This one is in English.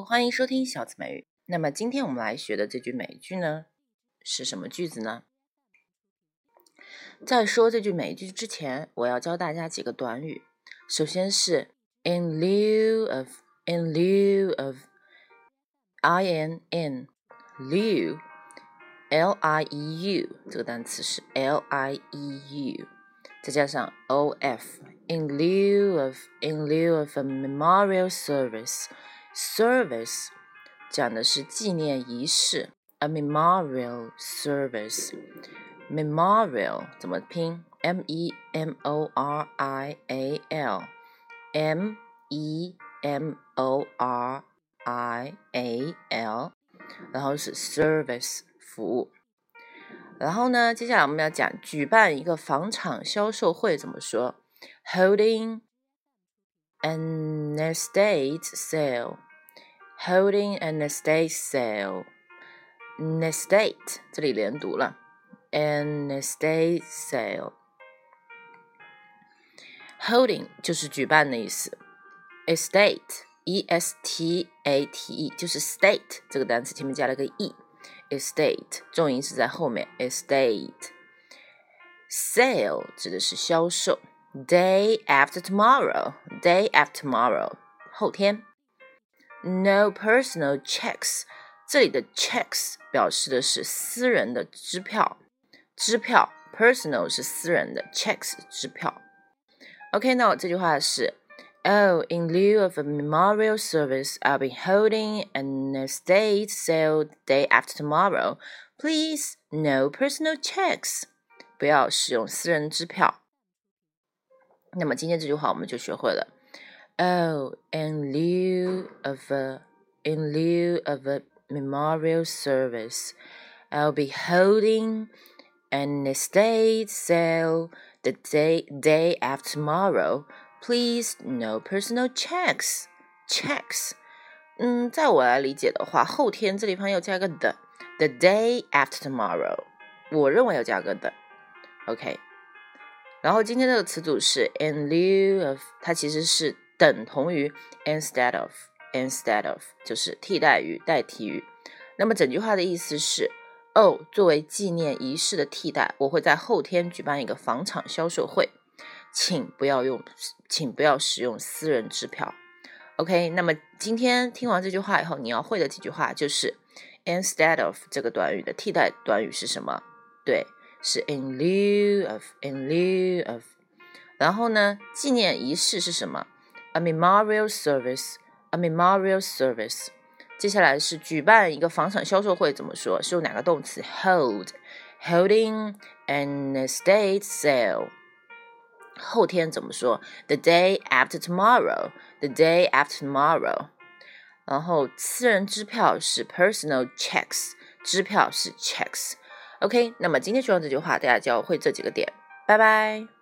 欢迎收听小词美语。那么今天我们来学的这句美句呢，是什么句子呢？在说这句美句之前，我要教大家几个短语。首先是 in lieu of，in lieu of，I N N lieu，L I E U 这个单词是 L I E U，再加上 O F，in lieu of，in lieu of a memorial service Service 讲的是纪念仪式，a memorial service。memorial 怎么拼？M E M O R I A L，M E M O R I A L，然后是 service 服务。然后呢，接下来我们要讲举办一个房产销售会怎么说？Holding an estate sale，holding an estate sale，estate 这里连读了。an estate sale。Holding 就是举办的意思，estate e s t a t e 就是 state 这个单词前面加了个 e，estate 重音是在后面，estate。Sale 指的是销售 ，day after tomorrow，day after tomorrow 后天。No personal checks，这里的 checks 表示的是私人的支票。支票，personal 是私人的，checks 支票。OK，那我这句话是，Oh, in lieu of a memorial service, I'll be holding an estate sale day after tomorrow. Please, no personal checks. 不要使用私人支票。 那么今天这句话我们就学会了。Oh, in lieu of a in lieu of a memorial service, I'll be holding an estate sale the day day after tomorrow. Please, no personal checks. Checks. 嗯，在我来理解的话，后天这地方要加个的，the day after tomorrow。我认为要加个的，OK。 然后今天这个词组是 in lieu of，它其实是等同于 instead of，instead of 就是替代于、代替于。那么整句话的意思是。哦，作为纪念仪式的替代，我会在后天举办一个房产销售会，请不要用，请不要使用私人支票。OK，那么今天听完这句话以后，你要会的几句话就是 instead of 这个短语的替代短语是什么？对，是 in lieu of，in lieu of。然后呢，纪念仪式是什么？A memorial service，a memorial service。接下来是举办一个房产销售会，怎么说？是用哪个动词？hold，holding an estate sale。后天怎么说？the day after tomorrow，the day after tomorrow。然后私人支票是 personal checks，支票是 checks。 OK，那么今天学完这句话，大家就要会这几个点。拜拜。